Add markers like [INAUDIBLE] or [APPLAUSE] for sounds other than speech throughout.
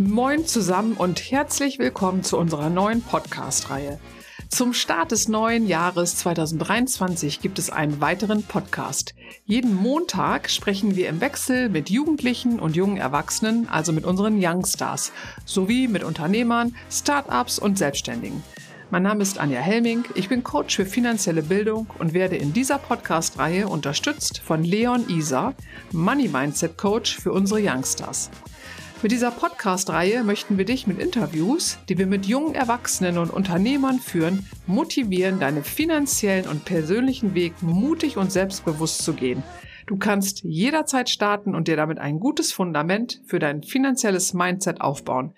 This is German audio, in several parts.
Moin zusammen und herzlich willkommen zu unserer neuen Podcast-Reihe. Zum Start des neuen Jahres 2023 gibt es einen weiteren Podcast. Jeden Montag sprechen wir im Wechsel mit Jugendlichen und jungen Erwachsenen, also mit unseren Youngstars, sowie mit Unternehmern, Startups und Selbstständigen. Mein Name ist Anja Helming, ich bin Coach für finanzielle Bildung und werde in dieser Podcast-Reihe unterstützt von Leon Isa, Money Mindset Coach für unsere Youngstars. Mit dieser Podcast-Reihe möchten wir dich mit Interviews, die wir mit jungen Erwachsenen und Unternehmern führen, motivieren, deinen finanziellen und persönlichen Weg mutig und selbstbewusst zu gehen. Du kannst jederzeit starten und dir damit ein gutes Fundament für dein finanzielles Mindset aufbauen.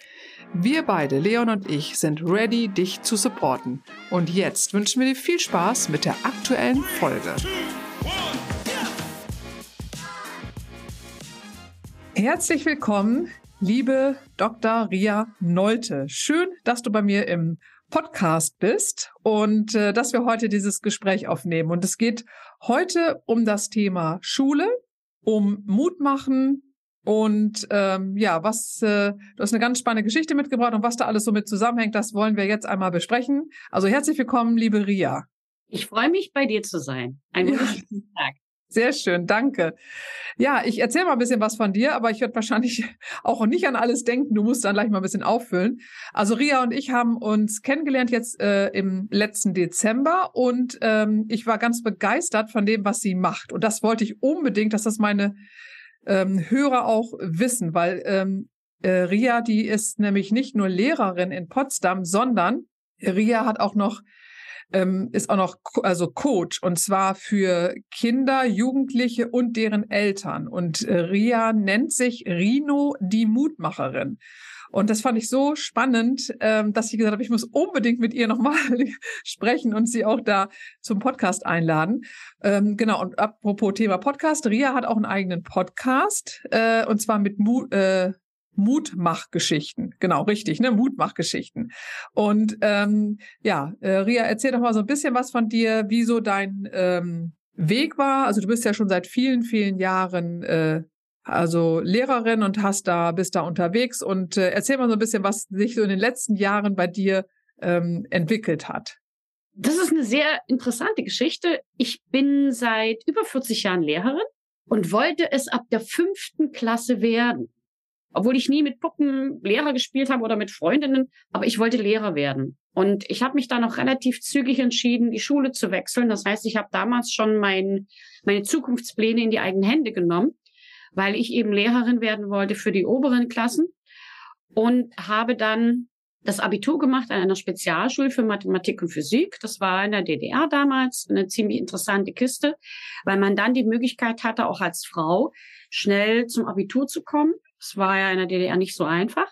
Wir beide, Leon und ich, sind ready, dich zu supporten. Und jetzt wünschen wir dir viel Spaß mit der aktuellen Folge. Herzlich willkommen, liebe Dr. Ria Nolte. Schön, dass du bei mir im Podcast bist und äh, dass wir heute dieses Gespräch aufnehmen. Und es geht heute um das Thema Schule, um Mut machen, und ähm, ja, was äh, du hast eine ganz spannende Geschichte mitgebracht und was da alles so mit zusammenhängt, das wollen wir jetzt einmal besprechen. Also herzlich willkommen, liebe Ria. Ich freue mich, bei dir zu sein. Einen ja. wunderschönen Tag. Sehr schön, danke. Ja, ich erzähle mal ein bisschen was von dir, aber ich werde wahrscheinlich [LAUGHS] auch nicht an alles denken. Du musst dann gleich mal ein bisschen auffüllen. Also Ria und ich haben uns kennengelernt jetzt äh, im letzten Dezember und ähm, ich war ganz begeistert von dem, was sie macht. Und das wollte ich unbedingt, dass das meine ähm, Hörer auch wissen, weil ähm, äh, Ria, die ist nämlich nicht nur Lehrerin in Potsdam, sondern Ria hat auch noch ähm, ist auch noch also Coach und zwar für Kinder, Jugendliche und deren Eltern. Und äh, Ria nennt sich Rino die Mutmacherin. Und das fand ich so spannend, ähm, dass ich gesagt habe, ich muss unbedingt mit ihr nochmal [LAUGHS] sprechen und sie auch da zum Podcast einladen. Ähm, genau, und apropos Thema Podcast, Ria hat auch einen eigenen Podcast, äh, und zwar mit Mu äh, Mutmachgeschichten. Genau, richtig, ne? Mutmachgeschichten. Und ähm, ja, äh, Ria, erzähl doch mal so ein bisschen was von dir, wie so dein ähm, Weg war. Also du bist ja schon seit vielen, vielen Jahren äh, also Lehrerin und hast da, bist da unterwegs und äh, erzähl mal so ein bisschen, was sich so in den letzten Jahren bei dir ähm, entwickelt hat. Das ist eine sehr interessante Geschichte. Ich bin seit über 40 Jahren Lehrerin und wollte es ab der fünften Klasse werden. Obwohl ich nie mit Puppen Lehrer gespielt habe oder mit Freundinnen, aber ich wollte Lehrer werden. Und ich habe mich da noch relativ zügig entschieden, die Schule zu wechseln. Das heißt, ich habe damals schon mein, meine Zukunftspläne in die eigenen Hände genommen weil ich eben Lehrerin werden wollte für die oberen Klassen und habe dann das Abitur gemacht an einer Spezialschule für Mathematik und Physik. Das war in der DDR damals eine ziemlich interessante Kiste, weil man dann die Möglichkeit hatte, auch als Frau schnell zum Abitur zu kommen. Das war ja in der DDR nicht so einfach.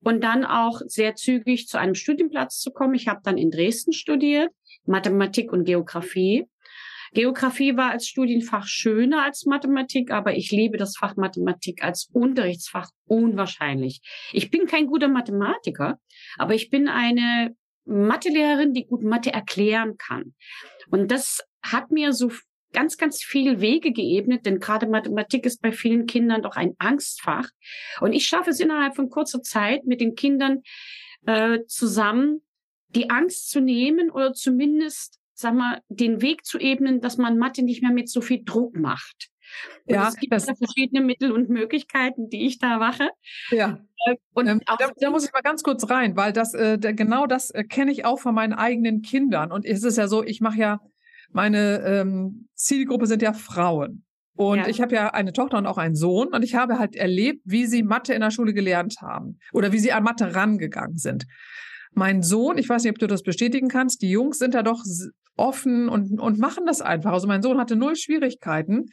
Und dann auch sehr zügig zu einem Studienplatz zu kommen. Ich habe dann in Dresden studiert, Mathematik und Geografie Geografie war als Studienfach schöner als Mathematik, aber ich liebe das Fach Mathematik als Unterrichtsfach unwahrscheinlich. Ich bin kein guter Mathematiker, aber ich bin eine Mathelehrerin, die gut Mathe erklären kann. Und das hat mir so ganz, ganz viel Wege geebnet, denn gerade Mathematik ist bei vielen Kindern doch ein Angstfach. Und ich schaffe es innerhalb von kurzer Zeit mit den Kindern äh, zusammen, die Angst zu nehmen oder zumindest sag mal, den Weg zu ebnen, dass man Mathe nicht mehr mit so viel Druck macht. Und ja, es gibt das verschiedene Mittel und Möglichkeiten, die ich da mache. Ja. Äh, und ähm, da, da, muss ich mal ganz kurz rein, weil das äh, genau das äh, kenne ich auch von meinen eigenen Kindern. Und es ist ja so, ich mache ja meine ähm, Zielgruppe sind ja Frauen. Und ja. ich habe ja eine Tochter und auch einen Sohn und ich habe halt erlebt, wie sie Mathe in der Schule gelernt haben oder wie sie an Mathe rangegangen sind. Mein Sohn, ich weiß nicht, ob du das bestätigen kannst, die Jungs sind da doch offen und, und machen das einfach. Also mein Sohn hatte null Schwierigkeiten.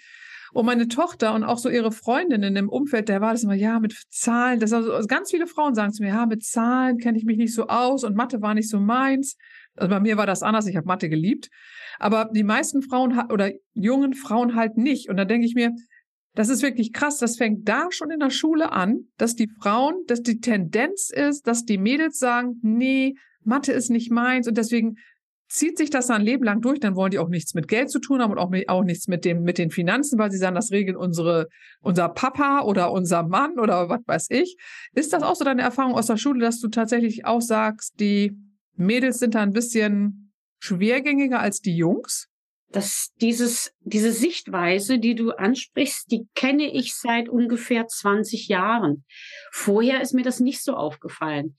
Und meine Tochter und auch so ihre Freundinnen im Umfeld, der war das immer, ja, mit Zahlen. Das also, ganz viele Frauen sagen zu mir, ja, mit Zahlen kenne ich mich nicht so aus und Mathe war nicht so meins. Also bei mir war das anders, ich habe Mathe geliebt. Aber die meisten Frauen oder jungen Frauen halt nicht. Und da denke ich mir, das ist wirklich krass. Das fängt da schon in der Schule an, dass die Frauen, dass die Tendenz ist, dass die Mädels sagen, nee, Mathe ist nicht meins und deswegen zieht sich das ein Leben lang durch, dann wollen die auch nichts mit Geld zu tun haben und auch, mit, auch nichts mit, dem, mit den Finanzen, weil sie sagen, das regeln unsere, unser Papa oder unser Mann oder was weiß ich. Ist das auch so deine Erfahrung aus der Schule, dass du tatsächlich auch sagst, die Mädels sind da ein bisschen schwergängiger als die Jungs? dass dieses, diese Sichtweise, die du ansprichst, die kenne ich seit ungefähr 20 Jahren. Vorher ist mir das nicht so aufgefallen.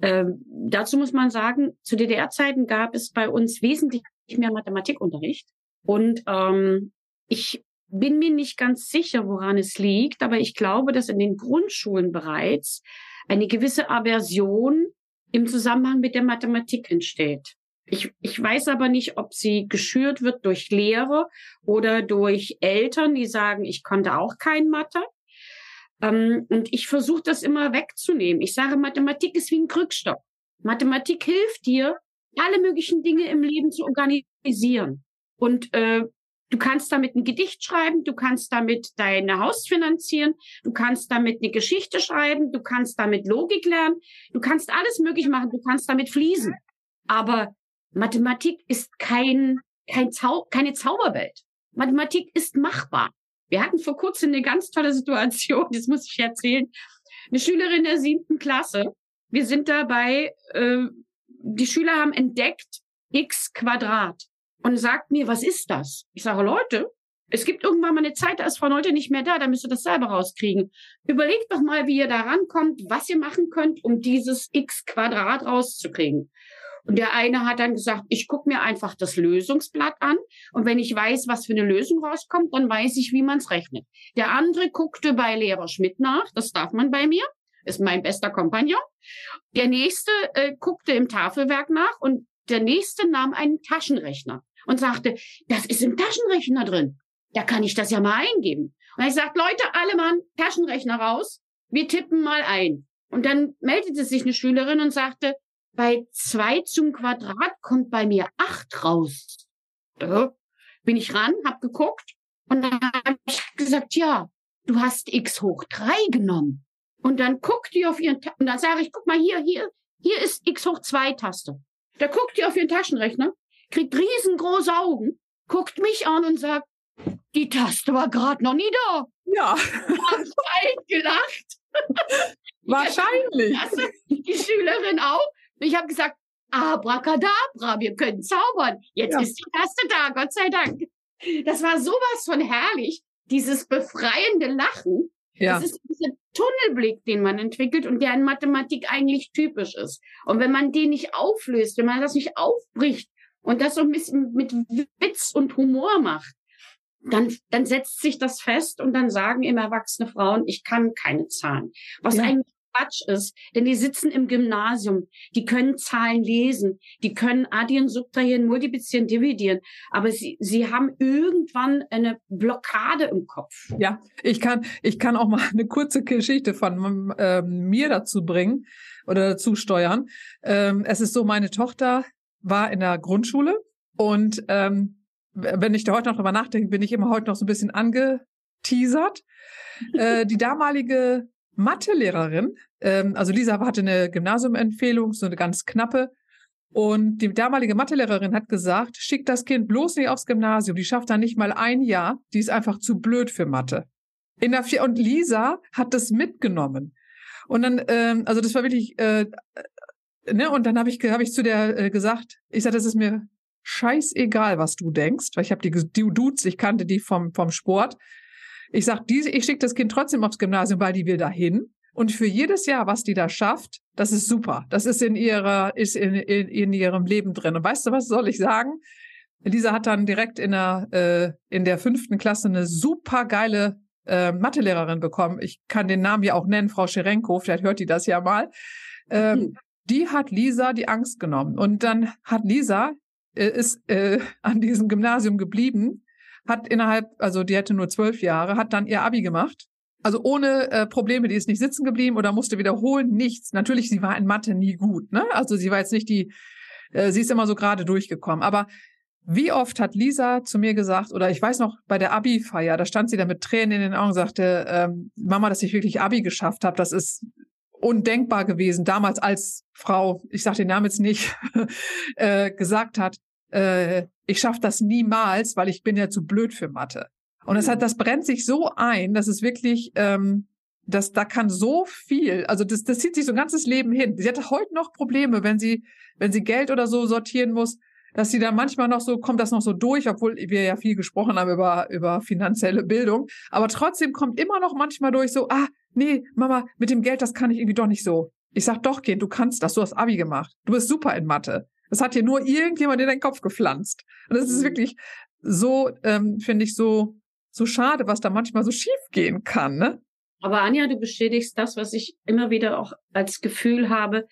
Ähm, dazu muss man sagen, zu DDR-Zeiten gab es bei uns wesentlich mehr Mathematikunterricht. Und ähm, ich bin mir nicht ganz sicher, woran es liegt, aber ich glaube, dass in den Grundschulen bereits eine gewisse Aversion im Zusammenhang mit der Mathematik entsteht. Ich, ich weiß aber nicht, ob sie geschürt wird durch Lehre oder durch Eltern, die sagen, ich konnte auch kein Mathe. Ähm, und ich versuche das immer wegzunehmen. Ich sage, Mathematik ist wie ein Krückstock. Mathematik hilft dir, alle möglichen Dinge im Leben zu organisieren. Und äh, du kannst damit ein Gedicht schreiben, du kannst damit deine Haus finanzieren, du kannst damit eine Geschichte schreiben, du kannst damit Logik lernen, du kannst alles möglich machen, du kannst damit fließen. Aber Mathematik ist kein, kein Zau keine Zauberwelt. Mathematik ist machbar. Wir hatten vor kurzem eine ganz tolle Situation, [LAUGHS] das muss ich erzählen. Eine Schülerin der siebten Klasse. Wir sind dabei, äh, die Schüler haben entdeckt x Quadrat und sagt mir, was ist das? Ich sage, Leute, es gibt irgendwann mal eine Zeit, da ist Frau Neute nicht mehr da, da müsst ihr das selber rauskriegen. Überlegt doch mal, wie ihr da rankommt, was ihr machen könnt, um dieses x Quadrat rauszukriegen. Und der eine hat dann gesagt, ich gucke mir einfach das Lösungsblatt an und wenn ich weiß, was für eine Lösung rauskommt, dann weiß ich, wie man es rechnet. Der andere guckte bei Lehrer Schmidt nach, das darf man bei mir, ist mein bester Kompagnon. Der nächste äh, guckte im Tafelwerk nach und der nächste nahm einen Taschenrechner und sagte, das ist im Taschenrechner drin. Da kann ich das ja mal eingeben. Und ich sagte, Leute, alle Mann, Taschenrechner raus, wir tippen mal ein. Und dann meldete sich eine Schülerin und sagte, bei zwei zum Quadrat kommt bei mir acht raus. Da bin ich ran, hab geguckt und dann habe ich gesagt, ja, du hast x hoch drei genommen. Und dann guckt die auf ihren, Ta und dann sage ich, guck mal hier, hier, hier ist x hoch zwei Taste. Da guckt die auf ihren Taschenrechner, kriegt riesengroße Augen, guckt mich an und sagt, die Taste war gerade noch nie da. Ja. [LAUGHS] Hab gelacht. Wahrscheinlich. [LAUGHS] Die Schülerin auch. Ich habe gesagt, Abracadabra, wir können zaubern. Jetzt ja. ist die Taste da, Gott sei Dank. Das war sowas von herrlich, dieses befreiende Lachen. Ja. Das ist dieser Tunnelblick, den man entwickelt und der in Mathematik eigentlich typisch ist. Und wenn man den nicht auflöst, wenn man das nicht aufbricht und das so ein bisschen mit Witz und Humor macht, dann, dann setzt sich das fest und dann sagen immer erwachsene Frauen, ich kann keine Zahlen. Was ja. eigentlich Quatsch ist, denn die sitzen im Gymnasium, die können Zahlen lesen, die können addieren, subtrahieren, multiplizieren, dividieren, aber sie, sie haben irgendwann eine Blockade im Kopf. Ja, ich kann, ich kann auch mal [LAUGHS] eine kurze Geschichte von ähm, mir dazu bringen oder dazu steuern. Ähm, es ist so, meine Tochter war in der Grundschule und ähm, wenn ich da heute noch drüber nachdenke, bin ich immer heute noch so ein bisschen angeteasert. äh, die damalige Mathelehrerin, ähm, also Lisa hatte eine Gymnasiumempfehlung, so eine ganz knappe. Und die damalige Mathelehrerin hat gesagt, schick das Kind bloß nicht aufs Gymnasium, die schafft da nicht mal ein Jahr, die ist einfach zu blöd für Mathe. In der vier und Lisa hat das mitgenommen. Und dann, ähm, also das war wirklich, äh, ne, und dann habe ich, hab ich zu der äh, gesagt, ich sage, das ist mir scheißegal, was du denkst, weil ich habe die, die ich kannte die vom, vom Sport. Ich sag, diese, ich schicke das Kind trotzdem aufs Gymnasium, weil die will dahin. Und für jedes Jahr, was die da schafft, das ist super. Das ist in ihrer, ist in, in, in ihrem Leben drin. Und weißt du, was soll ich sagen? Lisa hat dann direkt in der, äh, in der fünften Klasse eine super geile äh, Mathelehrerin bekommen. Ich kann den Namen ja auch nennen, Frau Scherenko, vielleicht hört die das ja mal. Ähm, mhm. Die hat Lisa die Angst genommen. Und dann hat Lisa, äh, ist äh, an diesem Gymnasium geblieben hat innerhalb, also die hatte nur zwölf Jahre, hat dann ihr Abi gemacht. Also ohne äh, Probleme, die ist nicht sitzen geblieben oder musste wiederholen, nichts. Natürlich, sie war in Mathe nie gut, ne? Also sie war jetzt nicht die, äh, sie ist immer so gerade durchgekommen. Aber wie oft hat Lisa zu mir gesagt, oder ich weiß noch, bei der Abi-Feier, da stand sie da mit Tränen in den Augen und sagte, ähm, Mama, dass ich wirklich Abi geschafft habe, das ist undenkbar gewesen, damals als Frau, ich sage den Namen jetzt nicht, [LAUGHS] äh, gesagt hat, äh, ich schaffe das niemals, weil ich bin ja zu blöd für Mathe. Und das hat, das brennt sich so ein, dass es wirklich, ähm, dass da kann so viel, also das, das zieht sich so ein ganzes Leben hin. Sie hat heute noch Probleme, wenn sie, wenn sie Geld oder so sortieren muss, dass sie dann manchmal noch so, kommt das noch so durch, obwohl wir ja viel gesprochen haben über, über finanzielle Bildung. Aber trotzdem kommt immer noch manchmal durch so, ah, nee, Mama, mit dem Geld, das kann ich irgendwie doch nicht so. Ich sag doch, Kind, du kannst das, du hast Abi gemacht. Du bist super in Mathe. Das hat dir nur irgendjemand in deinen Kopf gepflanzt. Und das ist mhm. wirklich so, ähm, finde ich, so, so schade, was da manchmal so schief gehen kann, ne? Aber Anja, du bestätigst das, was ich immer wieder auch als Gefühl habe,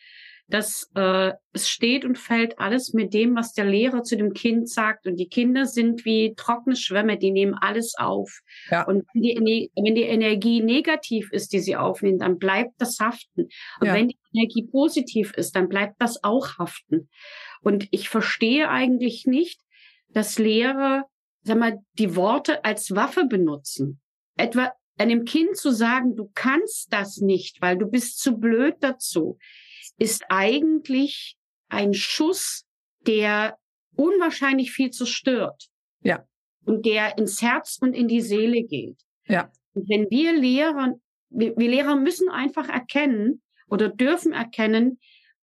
dass äh, es steht und fällt alles mit dem, was der Lehrer zu dem Kind sagt. Und die Kinder sind wie trockene Schwämme, die nehmen alles auf. Ja. Und wenn die, wenn die Energie negativ ist, die sie aufnehmen, dann bleibt das haften. Und ja. wenn die Energie positiv ist, dann bleibt das auch haften. Und ich verstehe eigentlich nicht, dass Lehrer, sag mal, die Worte als Waffe benutzen. Etwa einem Kind zu sagen, du kannst das nicht, weil du bist zu blöd dazu ist eigentlich ein Schuss, der unwahrscheinlich viel zerstört. Ja. Und der ins Herz und in die Seele geht. Ja. Und wenn wir Lehrer, wir, wir Lehrer müssen einfach erkennen oder dürfen erkennen,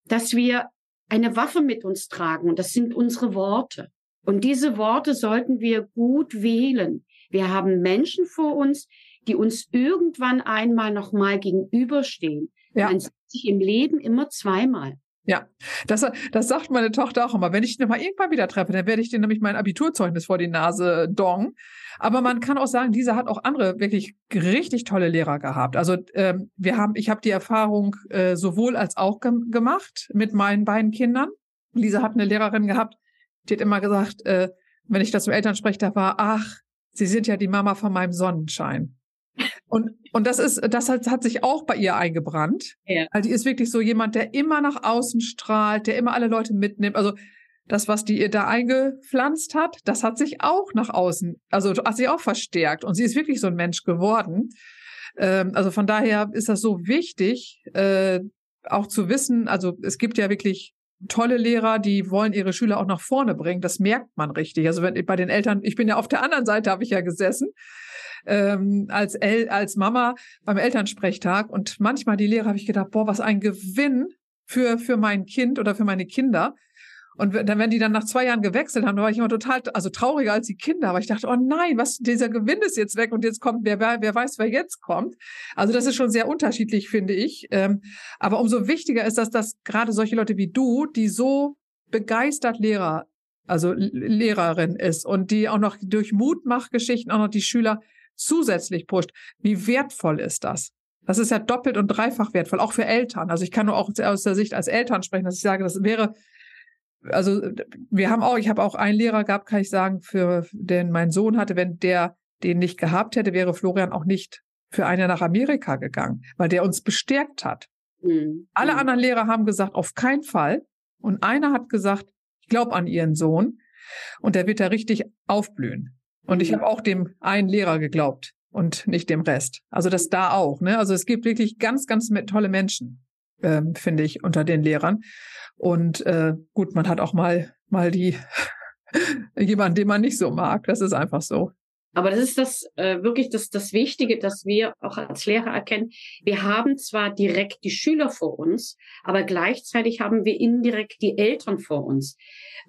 dass wir eine Waffe mit uns tragen und das sind unsere Worte. Und diese Worte sollten wir gut wählen. Wir haben Menschen vor uns, die uns irgendwann einmal nochmal gegenüberstehen. Ja. Man sieht sich im Leben immer zweimal. Ja, das, das sagt meine Tochter auch immer. Wenn ich ihn mal irgendwann wieder treffe, dann werde ich dir nämlich mein Abiturzeugnis vor die Nase dong. Aber man kann auch sagen, dieser hat auch andere wirklich richtig tolle Lehrer gehabt. Also ähm, wir haben, ich habe die Erfahrung äh, sowohl als auch ge gemacht mit meinen beiden Kindern. Lisa hat eine Lehrerin gehabt, die hat immer gesagt, äh, wenn ich das zum Elternsprecher war, ach, Sie sind ja die Mama von meinem Sonnenschein. Und, und das ist, das hat, hat sich auch bei ihr eingebrannt. Ja. Also die ist wirklich so jemand, der immer nach außen strahlt, der immer alle Leute mitnimmt. Also das, was die ihr da eingepflanzt hat, das hat sich auch nach außen, also hat sich auch verstärkt. Und sie ist wirklich so ein Mensch geworden. Ähm, also von daher ist das so wichtig, äh, auch zu wissen, also es gibt ja wirklich tolle Lehrer, die wollen ihre Schüler auch nach vorne bringen. Das merkt man richtig. Also wenn bei den Eltern, ich bin ja auf der anderen Seite, habe ich ja gesessen ähm, als, El als Mama beim Elternsprechtag. Und manchmal die Lehrer habe ich gedacht, boah, was ein Gewinn für, für mein Kind oder für meine Kinder. Und dann, wenn die dann nach zwei Jahren gewechselt haben, da war ich immer total, also trauriger als die Kinder. Aber ich dachte, oh nein, was, dieser Gewinn ist jetzt weg und jetzt kommt, wer, wer, weiß, wer jetzt kommt. Also das ist schon sehr unterschiedlich, finde ich. Ähm, aber umso wichtiger ist, dass das gerade solche Leute wie du, die so begeistert Lehrer, also Lehrerin ist und die auch noch durch Mutmachgeschichten auch noch die Schüler zusätzlich pusht, wie wertvoll ist das? Das ist ja doppelt und dreifach wertvoll, auch für Eltern. Also ich kann nur auch aus der Sicht als Eltern sprechen, dass ich sage, das wäre, also wir haben auch, ich habe auch einen Lehrer gehabt, kann ich sagen, für den mein Sohn hatte, wenn der den nicht gehabt hätte, wäre Florian auch nicht für ein Jahr nach Amerika gegangen, weil der uns bestärkt hat. Mhm. Alle mhm. anderen Lehrer haben gesagt, auf keinen Fall. Und einer hat gesagt, ich glaube an ihren Sohn und der wird da richtig aufblühen. Und ich habe auch dem einen Lehrer geglaubt und nicht dem Rest. Also das da auch. Ne? Also es gibt wirklich ganz, ganz tolle Menschen, ähm, finde ich, unter den Lehrern. Und äh, gut, man hat auch mal mal die [LAUGHS] jemanden, den man nicht so mag. Das ist einfach so. Aber das ist das äh, wirklich das, das Wichtige, dass wir auch als Lehrer erkennen, wir haben zwar direkt die Schüler vor uns, aber gleichzeitig haben wir indirekt die Eltern vor uns.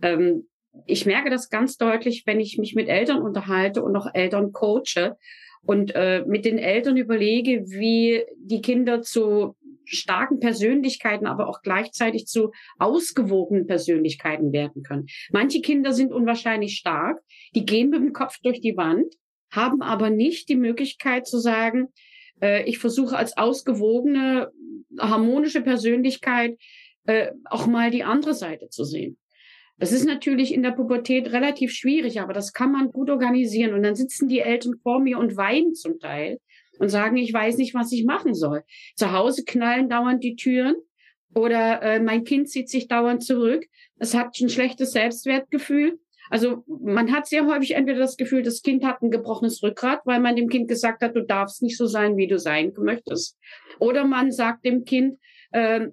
Ähm, ich merke das ganz deutlich, wenn ich mich mit Eltern unterhalte und auch Eltern coache und äh, mit den Eltern überlege, wie die Kinder zu starken Persönlichkeiten, aber auch gleichzeitig zu ausgewogenen Persönlichkeiten werden können. Manche Kinder sind unwahrscheinlich stark, die gehen mit dem Kopf durch die Wand, haben aber nicht die Möglichkeit zu sagen, äh, ich versuche als ausgewogene, harmonische Persönlichkeit äh, auch mal die andere Seite zu sehen. Das ist natürlich in der Pubertät relativ schwierig, aber das kann man gut organisieren. Und dann sitzen die Eltern vor mir und weinen zum Teil und sagen, ich weiß nicht, was ich machen soll. Zu Hause knallen dauernd die Türen oder äh, mein Kind zieht sich dauernd zurück. Es hat ein schlechtes Selbstwertgefühl. Also man hat sehr häufig entweder das Gefühl, das Kind hat ein gebrochenes Rückgrat, weil man dem Kind gesagt hat, du darfst nicht so sein, wie du sein möchtest. Oder man sagt dem Kind, äh,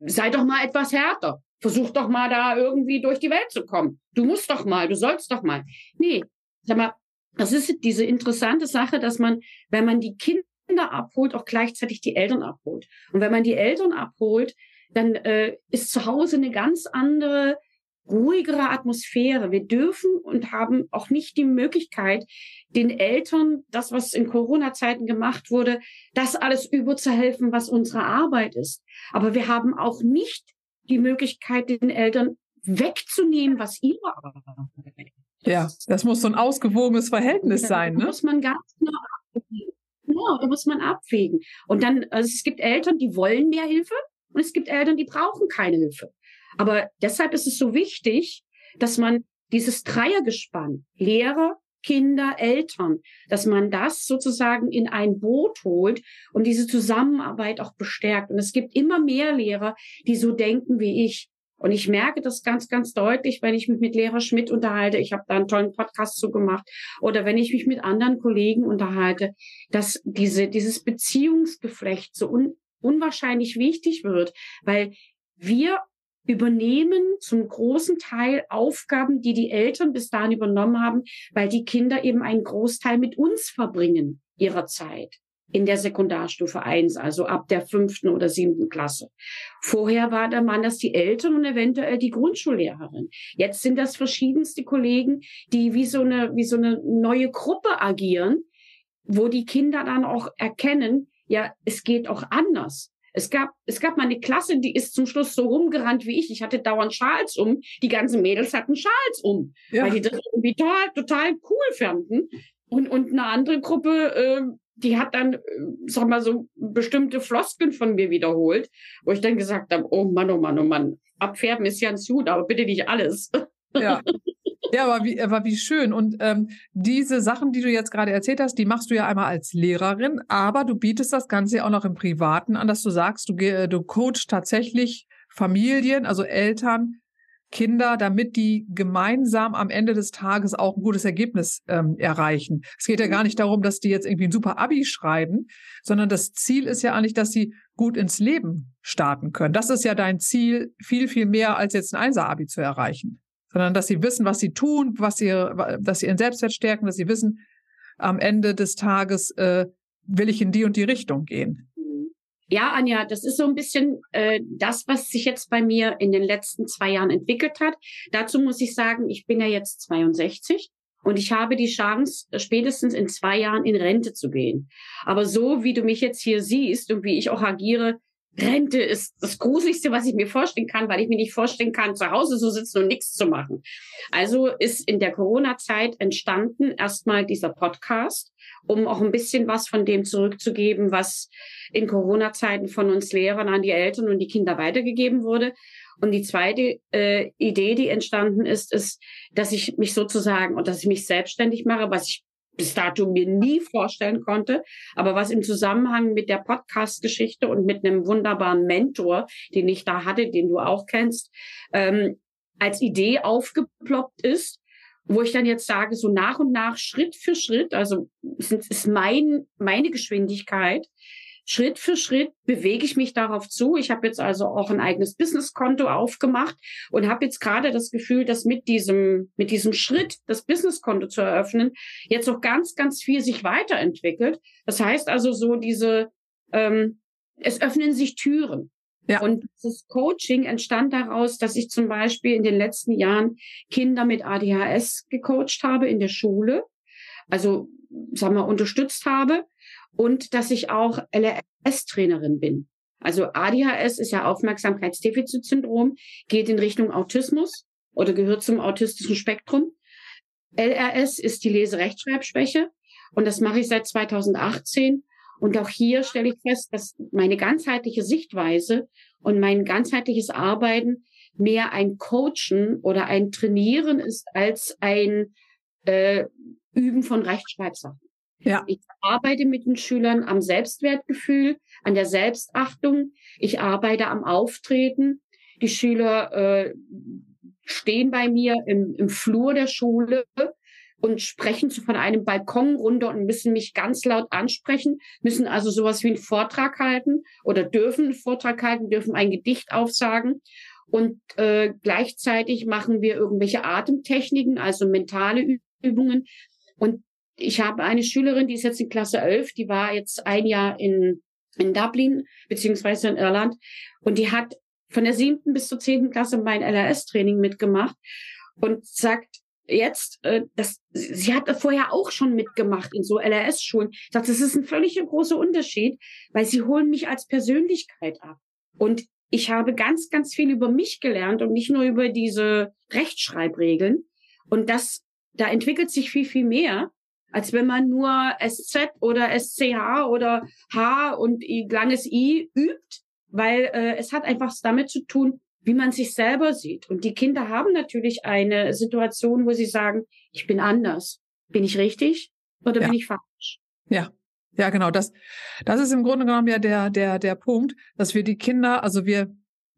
sei doch mal etwas härter. Versuch doch mal da irgendwie durch die Welt zu kommen. Du musst doch mal, du sollst doch mal. Nee, sag mal, das ist diese interessante Sache, dass man, wenn man die Kinder abholt, auch gleichzeitig die Eltern abholt. Und wenn man die Eltern abholt, dann äh, ist zu Hause eine ganz andere, ruhigere Atmosphäre. Wir dürfen und haben auch nicht die Möglichkeit, den Eltern das, was in Corona-Zeiten gemacht wurde, das alles überzuhelfen, was unsere Arbeit ist. Aber wir haben auch nicht die Möglichkeit, den Eltern wegzunehmen, was ihre Arbeit ist. Ja, das muss so ein ausgewogenes Verhältnis sein. Ne? muss man ganz genau abwägen. Ja, da muss man abwägen. Und dann, also es gibt Eltern, die wollen mehr Hilfe und es gibt Eltern, die brauchen keine Hilfe. Aber deshalb ist es so wichtig, dass man dieses Dreiergespann, Lehrer, Kinder, Eltern, dass man das sozusagen in ein Boot holt und diese Zusammenarbeit auch bestärkt. Und es gibt immer mehr Lehrer, die so denken wie ich. Und ich merke das ganz, ganz deutlich, wenn ich mich mit Lehrer Schmidt unterhalte. Ich habe da einen tollen Podcast zu gemacht. Oder wenn ich mich mit anderen Kollegen unterhalte, dass diese, dieses Beziehungsgeflecht so un, unwahrscheinlich wichtig wird, weil wir übernehmen zum großen Teil Aufgaben, die die Eltern bis dahin übernommen haben, weil die Kinder eben einen Großteil mit uns verbringen ihrer Zeit in der Sekundarstufe 1, also ab der fünften oder siebten Klasse. Vorher war der Mann das die Eltern und eventuell die Grundschullehrerin. Jetzt sind das verschiedenste Kollegen, die wie so eine, wie so eine neue Gruppe agieren, wo die Kinder dann auch erkennen, ja, es geht auch anders. Es gab, es gab mal eine Klasse, die ist zum Schluss so rumgerannt wie ich. Ich hatte dauernd Schals um. Die ganzen Mädels hatten Schals um, ja. weil die das irgendwie total, total cool fanden. Und, und eine andere Gruppe, äh, die hat dann, äh, sag mal, so bestimmte Floskeln von mir wiederholt, wo ich dann gesagt habe, oh Mann, oh Mann, oh Mann, abfärben ist ja ein gut, aber bitte nicht alles. Ja. [LAUGHS] Ja, aber wie, aber wie schön. Und ähm, diese Sachen, die du jetzt gerade erzählt hast, die machst du ja einmal als Lehrerin, aber du bietest das Ganze auch noch im Privaten an, dass du sagst, du, du coachst tatsächlich Familien, also Eltern, Kinder, damit die gemeinsam am Ende des Tages auch ein gutes Ergebnis ähm, erreichen. Es geht ja gar nicht darum, dass die jetzt irgendwie ein super Abi schreiben, sondern das Ziel ist ja eigentlich, dass sie gut ins Leben starten können. Das ist ja dein Ziel, viel, viel mehr als jetzt ein Einser-Abi zu erreichen sondern dass sie wissen, was sie tun, was sie, dass sie ihren Selbstwert stärken, dass sie wissen, am Ende des Tages äh, will ich in die und die Richtung gehen. Ja, Anja, das ist so ein bisschen äh, das, was sich jetzt bei mir in den letzten zwei Jahren entwickelt hat. Dazu muss ich sagen, ich bin ja jetzt 62 und ich habe die Chance, spätestens in zwei Jahren in Rente zu gehen. Aber so wie du mich jetzt hier siehst und wie ich auch agiere, Rente ist das Gruseligste, was ich mir vorstellen kann, weil ich mir nicht vorstellen kann, zu Hause zu sitzen und nichts zu machen. Also ist in der Corona-Zeit entstanden erstmal dieser Podcast, um auch ein bisschen was von dem zurückzugeben, was in Corona-Zeiten von uns Lehrern an die Eltern und die Kinder weitergegeben wurde. Und die zweite äh, Idee, die entstanden ist, ist, dass ich mich sozusagen und dass ich mich selbstständig mache, was ich bis dato mir nie vorstellen konnte, aber was im Zusammenhang mit der Podcast-Geschichte und mit einem wunderbaren Mentor, den ich da hatte, den du auch kennst, ähm, als Idee aufgeploppt ist, wo ich dann jetzt sage, so nach und nach, Schritt für Schritt, also es ist mein, meine Geschwindigkeit, Schritt für Schritt bewege ich mich darauf zu. Ich habe jetzt also auch ein eigenes Businesskonto aufgemacht und habe jetzt gerade das Gefühl, dass mit diesem, mit diesem Schritt, das Businesskonto zu eröffnen, jetzt auch ganz, ganz viel sich weiterentwickelt. Das heißt also so diese, ähm, es öffnen sich Türen. Ja. Und das Coaching entstand daraus, dass ich zum Beispiel in den letzten Jahren Kinder mit ADHS gecoacht habe in der Schule. Also, sagen wir, unterstützt habe und dass ich auch LRS-Trainerin bin. Also ADHS ist ja Aufmerksamkeitsdefizitsyndrom, geht in Richtung Autismus oder gehört zum autistischen Spektrum. LRS ist die Leserechtschreibschwäche und das mache ich seit 2018. Und auch hier stelle ich fest, dass meine ganzheitliche Sichtweise und mein ganzheitliches Arbeiten mehr ein Coachen oder ein Trainieren ist als ein äh, Üben von Rechtschreibsachen. Ja. Ich arbeite mit den Schülern am Selbstwertgefühl, an der Selbstachtung. Ich arbeite am Auftreten. Die Schüler äh, stehen bei mir im, im Flur der Schule und sprechen von einem Balkon runter und müssen mich ganz laut ansprechen, müssen also sowas wie einen Vortrag halten oder dürfen einen Vortrag halten, dürfen ein Gedicht aufsagen. Und äh, gleichzeitig machen wir irgendwelche Atemtechniken, also mentale Übungen. Und ich habe eine Schülerin, die ist jetzt in Klasse 11, die war jetzt ein Jahr in, in Dublin, beziehungsweise in Irland. Und die hat von der siebten bis zur zehnten Klasse mein LRS-Training mitgemacht und sagt, jetzt, äh, das, sie hat vorher auch schon mitgemacht in so LRS-Schulen. Dachte, das ist ein völlig großer Unterschied, weil sie holen mich als Persönlichkeit ab. Und ich habe ganz, ganz viel über mich gelernt und nicht nur über diese Rechtschreibregeln. Und das, da entwickelt sich viel, viel mehr, als wenn man nur SZ oder SCH oder H und langes I übt, weil äh, es hat einfach damit zu tun, wie man sich selber sieht. Und die Kinder haben natürlich eine Situation, wo sie sagen, ich bin anders. Bin ich richtig oder ja. bin ich falsch? Ja. Ja, genau. Das, das ist im Grunde genommen ja der, der, der Punkt, dass wir die Kinder, also wir,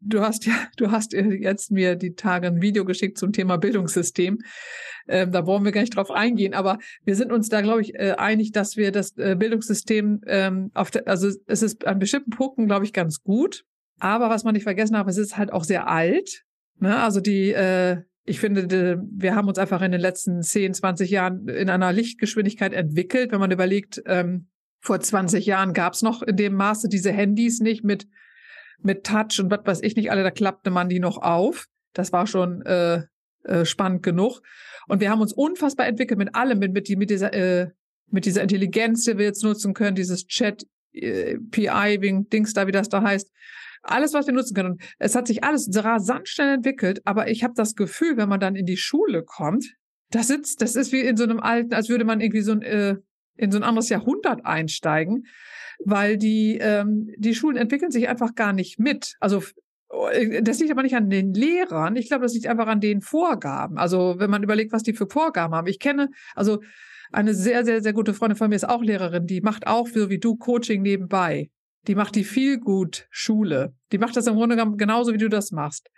du hast ja, [LAUGHS] du hast jetzt mir die Tage ein Video geschickt zum Thema Bildungssystem. Ähm, da wollen wir gar nicht drauf eingehen, aber wir sind uns da, glaube ich, äh, einig, dass wir das äh, Bildungssystem ähm, auf der, also es ist an bestimmten Punkten, glaube ich, ganz gut. Aber was man nicht vergessen darf, es ist halt auch sehr alt. Ne? Also die, äh, ich finde, die, wir haben uns einfach in den letzten 10, 20 Jahren in einer Lichtgeschwindigkeit entwickelt. Wenn man überlegt, ähm, vor 20 Jahren gab es noch in dem Maße diese Handys nicht mit, mit Touch und was weiß ich nicht alle, da klappte man die noch auf. Das war schon äh, äh, spannend genug. Und wir haben uns unfassbar entwickelt mit allem, mit, mit, die, mit, dieser, äh, mit dieser Intelligenz, die wir jetzt nutzen können, dieses Chat, äh, PI, Dings da, wie das da heißt alles, was wir nutzen können. Und es hat sich alles rasant schnell entwickelt, aber ich habe das Gefühl, wenn man dann in die Schule kommt, das sitzt, das ist wie in so einem alten, als würde man irgendwie so ein, äh, in so ein anderes Jahrhundert einsteigen, weil die, ähm, die Schulen entwickeln sich einfach gar nicht mit. Also äh, das liegt aber nicht an den Lehrern. Ich glaube, das liegt einfach an den Vorgaben. Also wenn man überlegt, was die für Vorgaben haben. Ich kenne, also eine sehr, sehr, sehr gute Freundin von mir ist auch Lehrerin, die macht auch so wie du Coaching nebenbei. Die macht die viel gut Schule. Die macht das im Grunde genauso, wie du das machst.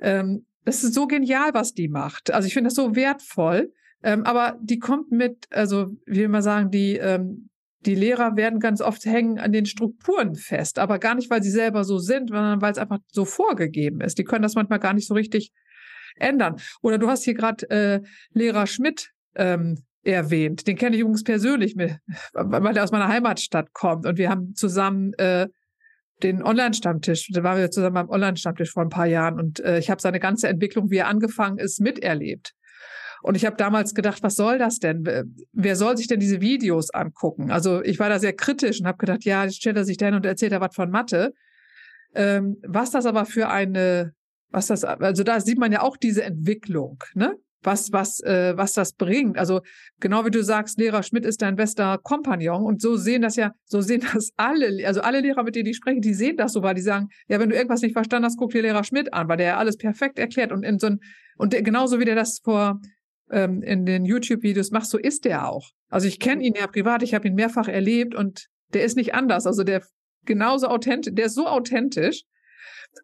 Ähm, das ist so genial, was die macht. Also ich finde das so wertvoll. Ähm, aber die kommt mit, also wie mal sagen, die, ähm, die Lehrer werden ganz oft hängen an den Strukturen fest, aber gar nicht, weil sie selber so sind, sondern weil es einfach so vorgegeben ist. Die können das manchmal gar nicht so richtig ändern. Oder du hast hier gerade äh, Lehrer Schmidt ähm, erwähnt. Den kenne ich übrigens persönlich, weil er aus meiner Heimatstadt kommt. Und wir haben zusammen äh, den Online-Stammtisch, da waren wir zusammen beim Online-Stammtisch vor ein paar Jahren. Und äh, ich habe seine ganze Entwicklung, wie er angefangen ist, miterlebt. Und ich habe damals gedacht, was soll das denn? Wer soll sich denn diese Videos angucken? Also ich war da sehr kritisch und habe gedacht, ja, jetzt stellt er sich hin und erzählt er was von Mathe. Ähm, was das aber für eine, was das, also da sieht man ja auch diese Entwicklung, ne? was, was, äh, was das bringt. Also genau wie du sagst, Lehrer Schmidt ist dein bester Kompagnon und so sehen das ja, so sehen [LAUGHS] das alle, also alle Lehrer, mit denen ich spreche, die sehen das so, weil die sagen, ja, wenn du irgendwas nicht verstanden hast, guck dir Lehrer Schmidt an, weil der ja alles perfekt erklärt und in so ein, und der, genauso wie der das vor ähm, in den YouTube-Videos macht, so ist der auch. Also ich kenne ihn ja privat, ich habe ihn mehrfach erlebt und der ist nicht anders. Also der genauso authentisch, der ist so authentisch.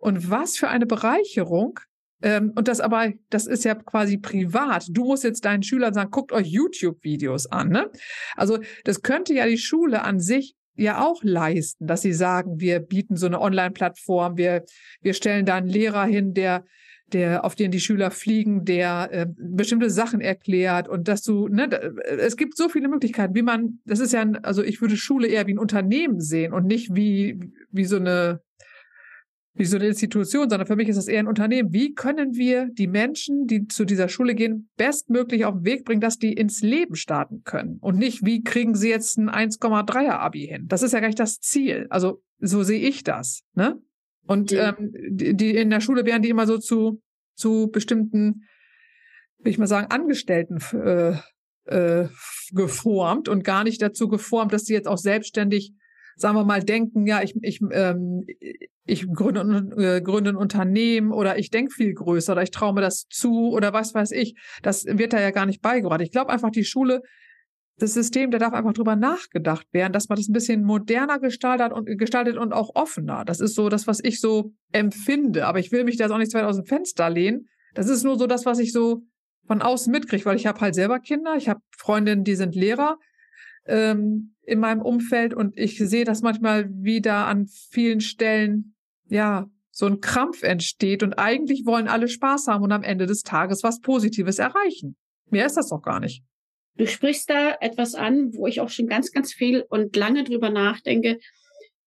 Und was für eine Bereicherung, ähm, und das aber, das ist ja quasi privat. Du musst jetzt deinen Schülern sagen, guckt euch YouTube-Videos an. Ne? Also das könnte ja die Schule an sich ja auch leisten, dass sie sagen, wir bieten so eine Online-Plattform, wir, wir stellen da einen Lehrer hin, der der, auf den die Schüler fliegen, der äh, bestimmte Sachen erklärt und dass du, ne, es gibt so viele Möglichkeiten, wie man, das ist ja, ein, also ich würde Schule eher wie ein Unternehmen sehen und nicht wie, wie so eine, wie so eine Institution, sondern für mich ist das eher ein Unternehmen. Wie können wir die Menschen, die zu dieser Schule gehen, bestmöglich auf den Weg bringen, dass die ins Leben starten können? Und nicht, wie kriegen sie jetzt ein 1,3er Abi hin? Das ist ja gar nicht das Ziel. Also so sehe ich das. Ne? Und ja. ähm, die, die in der Schule werden die immer so zu, zu bestimmten, will ich mal sagen, Angestellten äh, äh, geformt und gar nicht dazu geformt, dass sie jetzt auch selbstständig sagen wir mal, denken, ja, ich, ich, ähm, ich gründe, äh, gründe ein Unternehmen oder ich denke viel größer oder ich traue mir das zu oder was weiß ich. Das wird da ja gar nicht beigebracht. Ich glaube einfach, die Schule, das System, da darf einfach drüber nachgedacht werden, dass man das ein bisschen moderner gestaltet und, gestaltet und auch offener. Das ist so das, was ich so empfinde. Aber ich will mich da auch nicht weit aus dem Fenster lehnen, Das ist nur so das, was ich so von außen mitkriege, weil ich habe halt selber Kinder, ich habe Freundinnen, die sind Lehrer ähm, in meinem Umfeld und ich sehe das manchmal wieder an vielen Stellen, ja, so ein Krampf entsteht und eigentlich wollen alle Spaß haben und am Ende des Tages was Positives erreichen. Mehr ist das doch gar nicht. Du sprichst da etwas an, wo ich auch schon ganz, ganz viel und lange drüber nachdenke.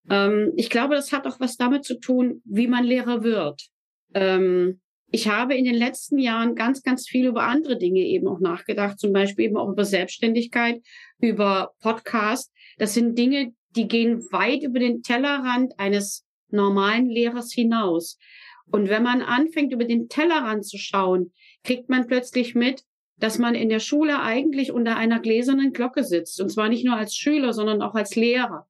Ähm, ich glaube, das hat auch was damit zu tun, wie man Lehrer wird. Ähm, ich habe in den letzten Jahren ganz, ganz viel über andere Dinge eben auch nachgedacht, zum Beispiel eben auch über Selbstständigkeit, über Podcast. Das sind Dinge, die gehen weit über den Tellerrand eines normalen Lehrers hinaus. Und wenn man anfängt, über den Tellerrand zu schauen, kriegt man plötzlich mit, dass man in der Schule eigentlich unter einer gläsernen Glocke sitzt. Und zwar nicht nur als Schüler, sondern auch als Lehrer.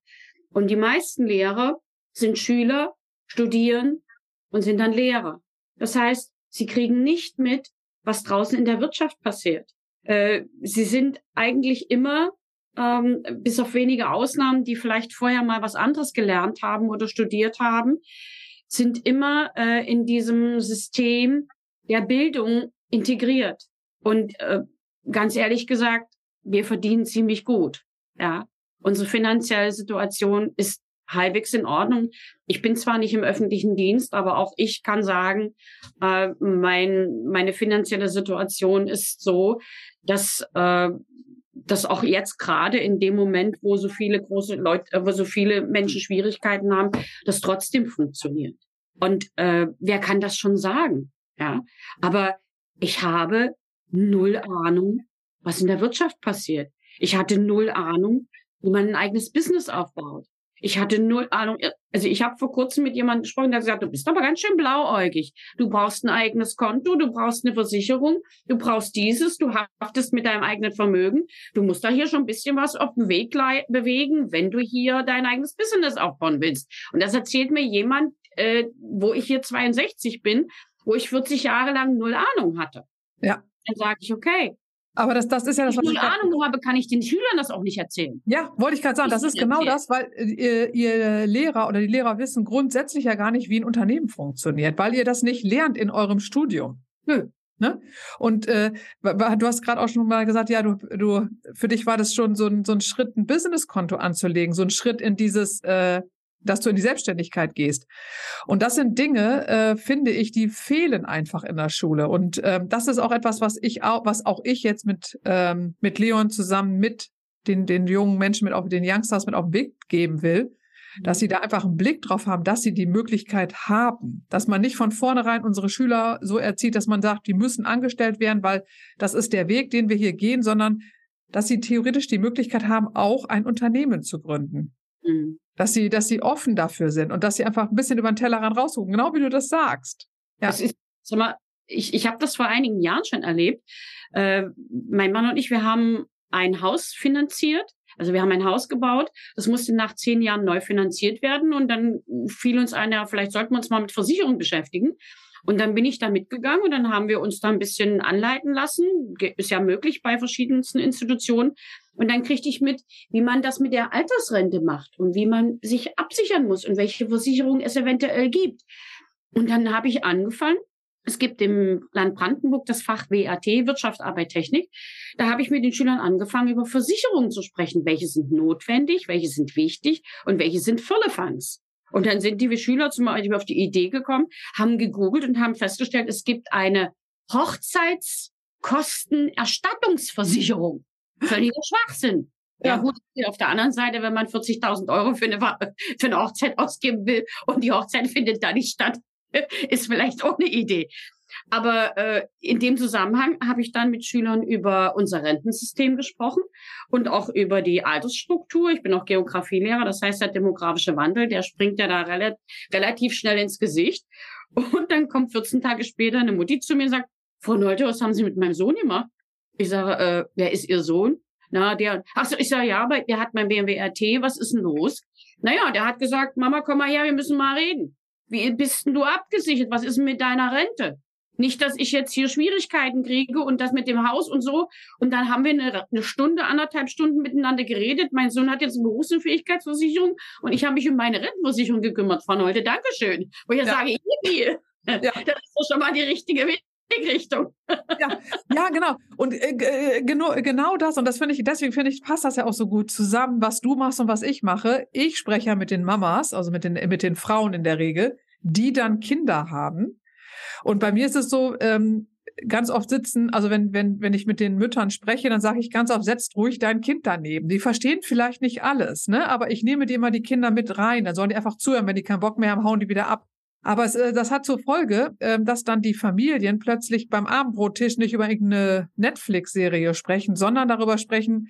Und die meisten Lehrer sind Schüler, studieren und sind dann Lehrer. Das heißt, sie kriegen nicht mit, was draußen in der Wirtschaft passiert. Äh, sie sind eigentlich immer, ähm, bis auf wenige Ausnahmen, die vielleicht vorher mal was anderes gelernt haben oder studiert haben, sind immer äh, in diesem System der Bildung integriert. Und äh, ganz ehrlich gesagt, wir verdienen ziemlich gut. Ja, unsere finanzielle Situation ist halbwegs in Ordnung. Ich bin zwar nicht im öffentlichen Dienst, aber auch ich kann sagen, äh, mein, meine finanzielle Situation ist so, dass äh, dass auch jetzt gerade in dem Moment, wo so viele große Leute, äh, wo so viele Menschen Schwierigkeiten haben, das trotzdem funktioniert. Und äh, wer kann das schon sagen? Ja, aber ich habe null Ahnung, was in der Wirtschaft passiert. Ich hatte null Ahnung, wie man ein eigenes Business aufbaut. Ich hatte null Ahnung. Also ich habe vor kurzem mit jemandem gesprochen, der gesagt, du bist aber ganz schön blauäugig. Du brauchst ein eigenes Konto, du brauchst eine Versicherung, du brauchst dieses, du haftest mit deinem eigenen Vermögen. Du musst da hier schon ein bisschen was auf dem Weg bewegen, wenn du hier dein eigenes Business aufbauen willst. Und das erzählt mir jemand, äh, wo ich hier 62 bin, wo ich 40 Jahre lang null Ahnung hatte. Ja. Dann sage ich, okay, aber das, das ist ja das, was ich null Ahnung habe, kann ich den Schülern das auch nicht erzählen. Ja, wollte ich gerade sagen, das ist genau das, weil ihr, ihr Lehrer oder die Lehrer wissen grundsätzlich ja gar nicht, wie ein Unternehmen funktioniert, weil ihr das nicht lernt in eurem Studium. Nö. Ne? Und äh, du hast gerade auch schon mal gesagt, ja, du, du, für dich war das schon so ein, so ein Schritt, ein Businesskonto anzulegen, so ein Schritt in dieses äh, dass du in die Selbstständigkeit gehst. Und das sind Dinge, äh, finde ich, die fehlen einfach in der Schule. Und ähm, das ist auch etwas, was ich auch, was auch ich jetzt mit ähm, mit Leon zusammen mit den den jungen Menschen mit auf den Youngsters mit auf den Weg geben will, dass sie da einfach einen Blick drauf haben, dass sie die Möglichkeit haben, dass man nicht von vornherein unsere Schüler so erzieht, dass man sagt, die müssen angestellt werden, weil das ist der Weg, den wir hier gehen, sondern dass sie theoretisch die Möglichkeit haben, auch ein Unternehmen zu gründen. Mhm dass sie, dass sie offen dafür sind und dass sie einfach ein bisschen über den Tellerrand rausgucken, genau wie du das sagst. Ja. Das ist, sag mal, ich, ich habe das vor einigen Jahren schon erlebt. Äh, mein Mann und ich, wir haben ein Haus finanziert. Also wir haben ein Haus gebaut, das musste nach zehn Jahren neu finanziert werden und dann fiel uns einer, vielleicht sollten wir uns mal mit Versicherung beschäftigen. Und dann bin ich da mitgegangen und dann haben wir uns da ein bisschen anleiten lassen. Ist ja möglich bei verschiedensten Institutionen. Und dann kriegte ich mit, wie man das mit der Altersrente macht und wie man sich absichern muss und welche Versicherungen es eventuell gibt. Und dann habe ich angefangen. Es gibt im Land Brandenburg das Fach WAT, Wirtschaft, Arbeit, Technik. Da habe ich mit den Schülern angefangen, über Versicherungen zu sprechen. Welche sind notwendig, welche sind wichtig und welche sind Firlefanz. Und dann sind die Schüler zum Beispiel auf die Idee gekommen, haben gegoogelt und haben festgestellt, es gibt eine Hochzeitskostenerstattungsversicherung. Völliger Schwachsinn. Ja. ja, gut, auf der anderen Seite, wenn man 40.000 Euro für eine, für eine Hochzeit ausgeben will und die Hochzeit findet da nicht statt, [LAUGHS] ist vielleicht auch eine Idee. Aber äh, in dem Zusammenhang habe ich dann mit Schülern über unser Rentensystem gesprochen und auch über die Altersstruktur. Ich bin auch Geografielehrer, das heißt, der demografische Wandel, der springt ja da rel relativ schnell ins Gesicht. Und dann kommt 14 Tage später eine Mutti zu mir und sagt, Frau Neute, was haben Sie mit meinem Sohn gemacht? Ich sage, äh, wer ist Ihr Sohn? Na, der, ach so, ich sage, ja, aber der hat mein BMW RT, was ist denn los? Naja, der hat gesagt, Mama, komm mal her, wir müssen mal reden. Wie bist denn du abgesichert? Was ist denn mit deiner Rente? Nicht, dass ich jetzt hier Schwierigkeiten kriege und das mit dem Haus und so. Und dann haben wir eine, eine Stunde, anderthalb Stunden miteinander geredet. Mein Sohn hat jetzt eine Berufsunfähigkeitsversicherung und ich habe mich um meine Rentenversicherung gekümmert, Frau Neute. Dankeschön. Wo ich ja. sage, irgendwie. Ja. [LAUGHS] Das ist doch schon mal die richtige Richtung. ja, ja, genau. Und äh, genau, genau das. Und das finde ich, deswegen finde ich, passt das ja auch so gut zusammen, was du machst und was ich mache. Ich spreche ja mit den Mamas, also mit den, mit den Frauen in der Regel, die dann Kinder haben. Und bei mir ist es so, ähm, ganz oft sitzen, also wenn, wenn, wenn ich mit den Müttern spreche, dann sage ich ganz oft, setzt ruhig dein Kind daneben. Die verstehen vielleicht nicht alles, ne? Aber ich nehme dir immer die Kinder mit rein. Dann sollen die einfach zuhören. Wenn die keinen Bock mehr haben, hauen die wieder ab. Aber es, äh, das hat zur Folge, äh, dass dann die Familien plötzlich beim Abendbrottisch nicht über irgendeine Netflix-Serie sprechen, sondern darüber sprechen,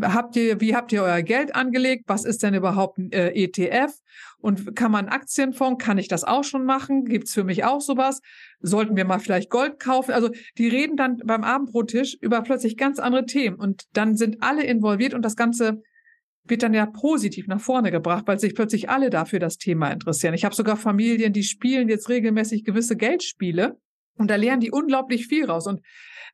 habt ihr, wie habt ihr euer Geld angelegt? Was ist denn überhaupt ein äh, ETF? Und kann man Aktienfonds? Kann ich das auch schon machen? Gibt's für mich auch sowas? Sollten wir mal vielleicht Gold kaufen? Also die reden dann beim Abendbrottisch über plötzlich ganz andere Themen und dann sind alle involviert und das Ganze wird dann ja positiv nach vorne gebracht, weil sich plötzlich alle dafür das Thema interessieren. Ich habe sogar Familien, die spielen jetzt regelmäßig gewisse Geldspiele und da lernen die unglaublich viel raus. Und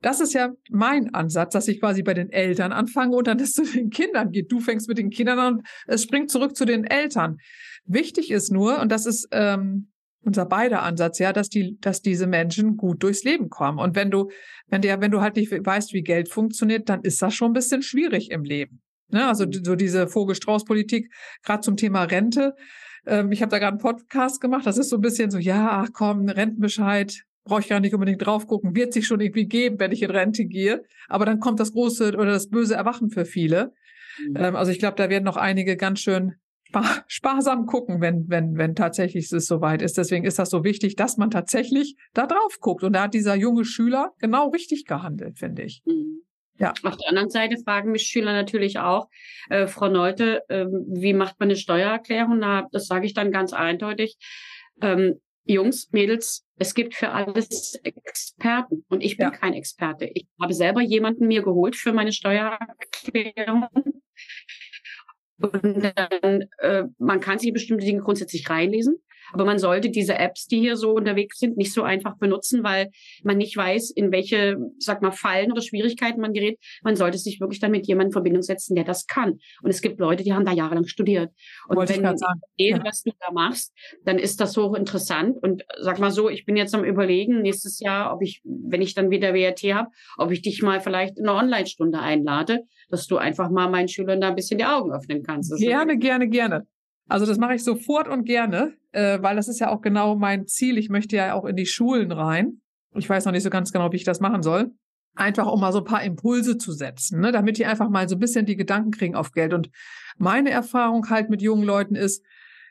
das ist ja mein Ansatz, dass ich quasi bei den Eltern anfange und dann es zu den Kindern geht. Du fängst mit den Kindern an und es springt zurück zu den Eltern. Wichtig ist nur, und das ist ähm, unser beider Ansatz, ja, dass die, dass diese Menschen gut durchs Leben kommen. Und wenn du, wenn der, wenn du halt nicht weißt, wie Geld funktioniert, dann ist das schon ein bisschen schwierig im Leben. Ne? Also so diese Vogelstrauß-Politik, gerade zum Thema Rente. Ähm, ich habe da gerade einen Podcast gemacht. Das ist so ein bisschen so, ja, ach komm, Rentenbescheid, brauche ich gar nicht unbedingt drauf gucken, wird sich schon irgendwie geben, wenn ich in Rente gehe. Aber dann kommt das große oder das böse Erwachen für viele. Mhm. Ähm, also ich glaube, da werden noch einige ganz schön spar [LAUGHS] sparsam gucken, wenn, wenn, wenn tatsächlich es soweit ist. Deswegen ist das so wichtig, dass man tatsächlich da drauf guckt. Und da hat dieser junge Schüler genau richtig gehandelt, finde ich. Mhm. Ja. Auf der anderen Seite fragen mich Schüler natürlich auch, äh, Frau Neute, äh, wie macht man eine Steuererklärung? Na, das sage ich dann ganz eindeutig. Ähm, Jungs, Mädels, es gibt für alles Experten und ich bin ja. kein Experte. Ich habe selber jemanden mir geholt für meine Steuererklärung. Und dann, äh, man kann sich bestimmte Dinge grundsätzlich reinlesen. Aber man sollte diese Apps, die hier so unterwegs sind, nicht so einfach benutzen, weil man nicht weiß, in welche, sag mal, Fallen oder Schwierigkeiten man gerät. Man sollte sich wirklich dann mit jemandem in Verbindung setzen, der das kann. Und es gibt Leute, die haben da jahrelang studiert. Und Wollte wenn du ja. was du da machst, dann ist das hochinteressant. Und sag mal so, ich bin jetzt am überlegen, nächstes Jahr, ob ich, wenn ich dann wieder WRT habe, ob ich dich mal vielleicht in eine Online-Stunde einlade, dass du einfach mal meinen Schülern da ein bisschen die Augen öffnen kannst. Gerne, gerne, gerne. Also das mache ich sofort und gerne, äh, weil das ist ja auch genau mein Ziel. Ich möchte ja auch in die Schulen rein. Ich weiß noch nicht so ganz genau, wie ich das machen soll. Einfach um mal so ein paar Impulse zu setzen, ne? damit die einfach mal so ein bisschen die Gedanken kriegen auf Geld. Und meine Erfahrung halt mit jungen Leuten ist,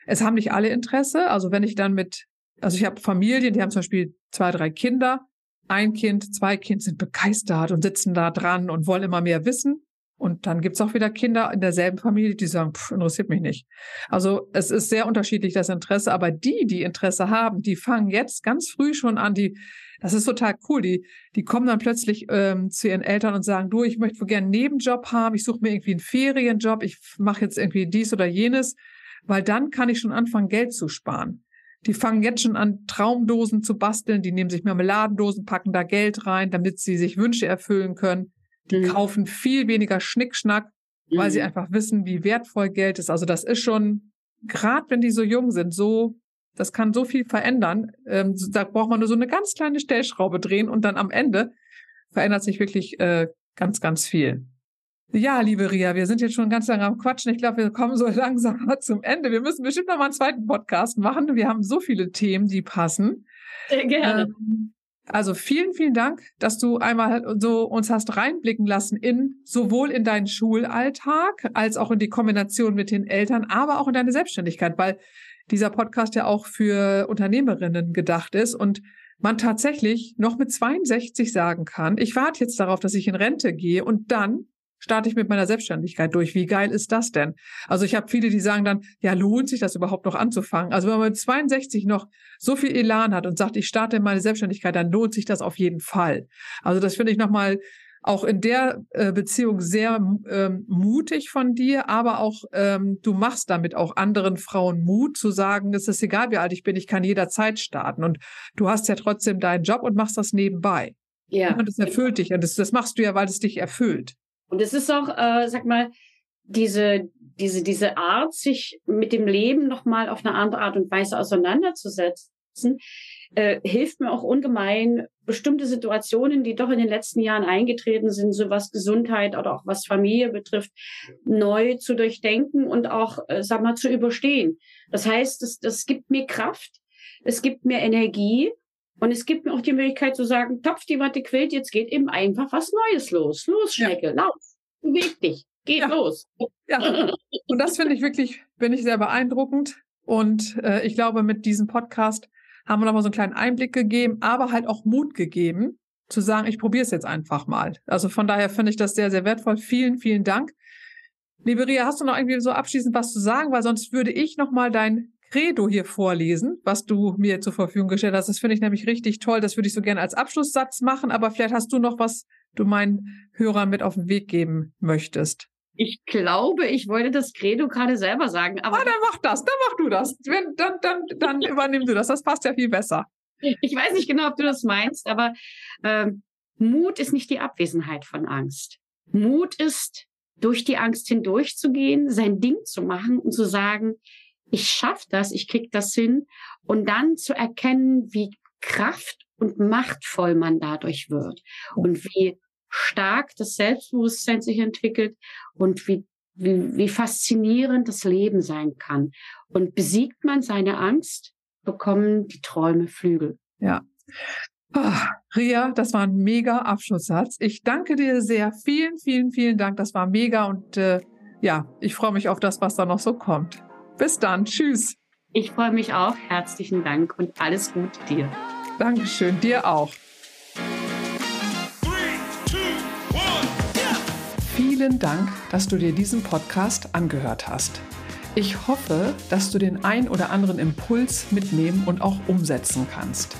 es haben nicht alle Interesse. Also wenn ich dann mit, also ich habe Familien, die haben zum Beispiel zwei, drei Kinder. Ein Kind, zwei Kinder sind begeistert und sitzen da dran und wollen immer mehr wissen. Und dann gibt's auch wieder Kinder in derselben Familie, die sagen, pff, interessiert mich nicht. Also es ist sehr unterschiedlich das Interesse, aber die, die Interesse haben, die fangen jetzt ganz früh schon an, die, das ist total cool, die, die kommen dann plötzlich ähm, zu ihren Eltern und sagen, du, ich möchte gerne einen Nebenjob haben, ich suche mir irgendwie einen Ferienjob, ich mache jetzt irgendwie dies oder jenes, weil dann kann ich schon anfangen, Geld zu sparen. Die fangen jetzt schon an, Traumdosen zu basteln, die nehmen sich Marmeladendosen, packen da Geld rein, damit sie sich Wünsche erfüllen können. Die mhm. kaufen viel weniger Schnickschnack, weil mhm. sie einfach wissen, wie wertvoll Geld ist. Also das ist schon, gerade wenn die so jung sind, so, das kann so viel verändern. Ähm, da braucht man nur so eine ganz kleine Stellschraube drehen und dann am Ende verändert sich wirklich äh, ganz, ganz viel. Ja, liebe Ria, wir sind jetzt schon ganz lange am Quatschen. Ich glaube, wir kommen so [LAUGHS] langsam mal zum Ende. Wir müssen bestimmt noch mal einen zweiten Podcast machen. Wir haben so viele Themen, die passen. Sehr gerne. Ähm, also vielen, vielen Dank, dass du einmal so uns hast reinblicken lassen in sowohl in deinen Schulalltag als auch in die Kombination mit den Eltern, aber auch in deine Selbstständigkeit, weil dieser Podcast ja auch für Unternehmerinnen gedacht ist und man tatsächlich noch mit 62 sagen kann, ich warte jetzt darauf, dass ich in Rente gehe und dann starte ich mit meiner Selbstständigkeit durch. Wie geil ist das denn? Also ich habe viele, die sagen dann, ja, lohnt sich das überhaupt noch anzufangen? Also wenn man mit 62 noch so viel Elan hat und sagt, ich starte meine Selbstständigkeit, dann lohnt sich das auf jeden Fall. Also das finde ich nochmal auch in der äh, Beziehung sehr ähm, mutig von dir, aber auch ähm, du machst damit auch anderen Frauen Mut zu sagen, es ist egal, wie alt ich bin, ich kann jederzeit starten. Und du hast ja trotzdem deinen Job und machst das nebenbei. Ja. Und das erfüllt dich. Und das, das machst du ja, weil es dich erfüllt. Und es ist auch, äh, sag mal, diese, diese, diese Art, sich mit dem Leben nochmal auf eine andere Art und Weise auseinanderzusetzen, äh, hilft mir auch ungemein, bestimmte Situationen, die doch in den letzten Jahren eingetreten sind, so was Gesundheit oder auch was Familie betrifft, neu zu durchdenken und auch, äh, sag mal, zu überstehen. Das heißt, das, das gibt mir Kraft, es gibt mir Energie und es gibt mir auch die Möglichkeit zu sagen, Topf, die Watte quillt, jetzt geht eben einfach was Neues los. Los, Schnecke, ja. lauf, beweg dich, geht ja. los. Ja, [LAUGHS] und das finde ich wirklich, bin ich sehr beeindruckend. Und äh, ich glaube, mit diesem Podcast haben wir nochmal so einen kleinen Einblick gegeben, aber halt auch Mut gegeben, zu sagen, ich probiere es jetzt einfach mal. Also von daher finde ich das sehr, sehr wertvoll. Vielen, vielen Dank. Liebe Ria, hast du noch irgendwie so abschließend was zu sagen? Weil sonst würde ich nochmal dein Credo hier vorlesen, was du mir zur Verfügung gestellt hast. Das finde ich nämlich richtig toll. Das würde ich so gerne als Abschlusssatz machen. Aber vielleicht hast du noch was, du meinen Hörern mit auf den Weg geben möchtest. Ich glaube, ich wollte das Credo gerade selber sagen. Aber ah, dann mach das, dann mach du das. Wenn, dann, dann, dann [LAUGHS] übernimm du das. Das passt ja viel besser. Ich weiß nicht genau, ob du das meinst, aber ähm, Mut ist nicht die Abwesenheit von Angst. Mut ist, durch die Angst hindurchzugehen, sein Ding zu machen und zu sagen, ich schaffe das, ich krieg das hin und dann zu erkennen, wie kraft und machtvoll man dadurch wird und wie stark das Selbstbewusstsein sich entwickelt und wie, wie, wie faszinierend das Leben sein kann. Und besiegt man seine Angst, bekommen die Träume Flügel. Ja. Oh, Ria, das war ein mega Abschlusssatz. Ich danke dir sehr. Vielen, vielen, vielen Dank. Das war mega und äh, ja, ich freue mich auf das, was da noch so kommt. Bis dann. Tschüss. Ich freue mich auch. Herzlichen Dank und alles Gute dir. Dankeschön. Dir auch. Vielen Dank, dass du dir diesen Podcast angehört hast. Ich hoffe, dass du den ein oder anderen Impuls mitnehmen und auch umsetzen kannst.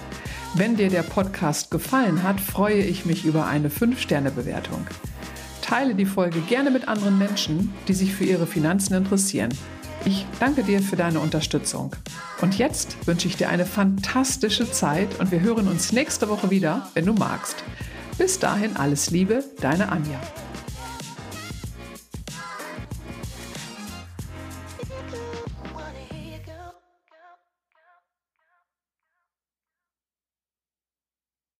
Wenn dir der Podcast gefallen hat, freue ich mich über eine 5-Sterne-Bewertung. Teile die Folge gerne mit anderen Menschen, die sich für ihre Finanzen interessieren. Ich danke dir für deine Unterstützung. Und jetzt wünsche ich dir eine fantastische Zeit und wir hören uns nächste Woche wieder, wenn du magst. Bis dahin alles Liebe, deine Anja.